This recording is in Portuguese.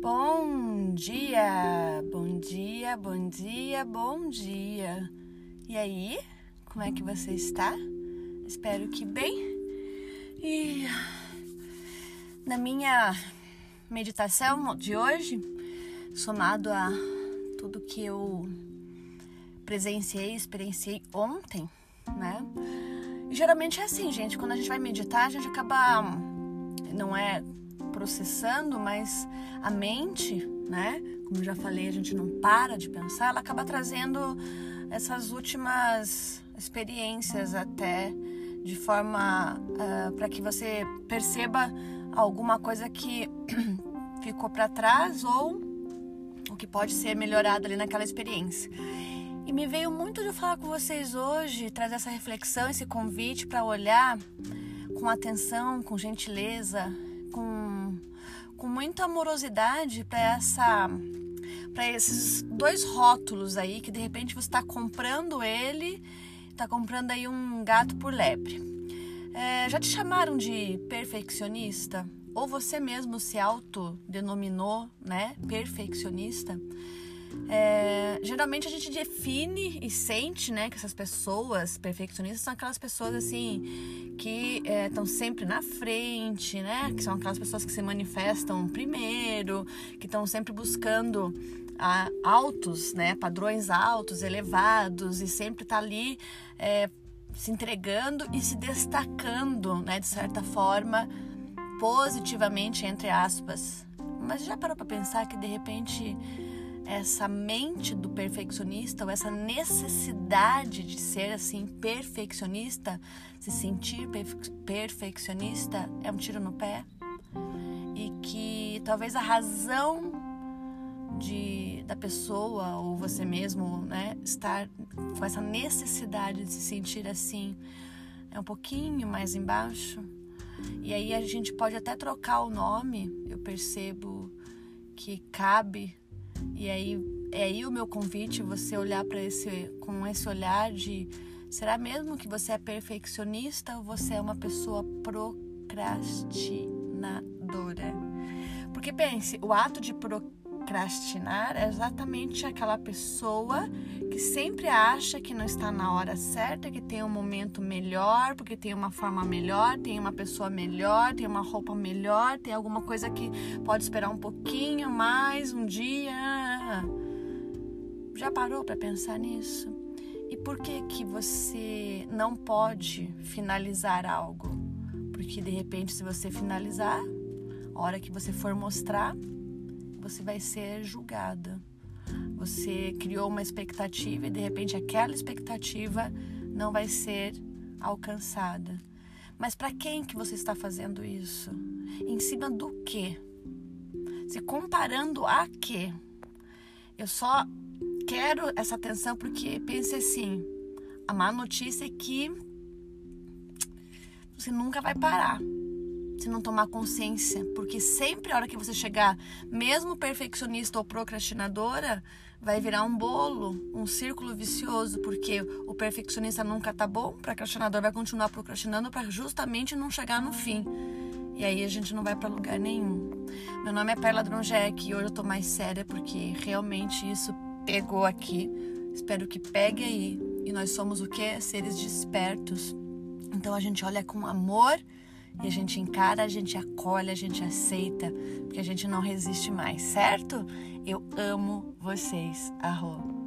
Bom dia, bom dia, bom dia, bom dia. E aí, como é que você está? Espero que bem. E na minha meditação de hoje, somado a tudo que eu presenciei, experienciei ontem, né? E geralmente é assim, gente, quando a gente vai meditar, a gente acaba não é processando, mas a mente, né? Como já falei, a gente não para de pensar, ela acaba trazendo essas últimas experiências até de forma uh, para que você perceba alguma coisa que ficou para trás ou o que pode ser melhorado ali naquela experiência. E me veio muito de falar com vocês hoje, trazer essa reflexão, esse convite para olhar com atenção, com gentileza, com, com muita amorosidade para essa para esses dois rótulos aí que de repente você está comprando ele, está comprando aí um gato por lebre. É, já te chamaram de perfeccionista? Ou você mesmo se autodenominou, né, perfeccionista? É, geralmente a gente define e sente, né, que essas pessoas perfeccionistas são aquelas pessoas assim que estão é, sempre na frente, né, que são aquelas pessoas que se manifestam primeiro, que estão sempre buscando a, altos, né, padrões altos, elevados e sempre tá ali é, se entregando e se destacando, né, de certa forma, positivamente entre aspas. Mas já parou para pensar que de repente essa mente do perfeccionista ou essa necessidade de ser assim perfeccionista, se sentir perfeccionista é um tiro no pé e que talvez a razão de da pessoa ou você mesmo, né, estar com essa necessidade de se sentir assim é um pouquinho mais embaixo. E aí a gente pode até trocar o nome, eu percebo que cabe e aí é aí o meu convite você olhar para esse com esse olhar de será mesmo que você é perfeccionista ou você é uma pessoa procrastinadora? Porque pense, o ato de procrastinar procrastinar é exatamente aquela pessoa que sempre acha que não está na hora certa, que tem um momento melhor, porque tem uma forma melhor, tem uma pessoa melhor, tem uma roupa melhor, tem alguma coisa que pode esperar um pouquinho mais, um dia. Já parou para pensar nisso? E por que que você não pode finalizar algo? Porque de repente se você finalizar, a hora que você for mostrar, você vai ser julgada. Você criou uma expectativa e de repente aquela expectativa não vai ser alcançada. Mas para quem que você está fazendo isso? Em cima do quê? Se comparando a quê? Eu só quero essa atenção porque pense assim: a má notícia é que você nunca vai parar se não tomar consciência, porque sempre a hora que você chegar, mesmo perfeccionista ou procrastinadora, vai virar um bolo, um círculo vicioso, porque o perfeccionista nunca tá bom, o procrastinador vai continuar procrastinando para justamente não chegar no fim. E aí a gente não vai para lugar nenhum. Meu nome é Perla Dronjek e hoje eu tô mais séria porque realmente isso pegou aqui. Espero que pegue aí. E nós somos o que? Seres despertos. Então a gente olha com amor e a gente encara, a gente acolhe, a gente aceita, porque a gente não resiste mais, certo? Eu amo vocês. Arro.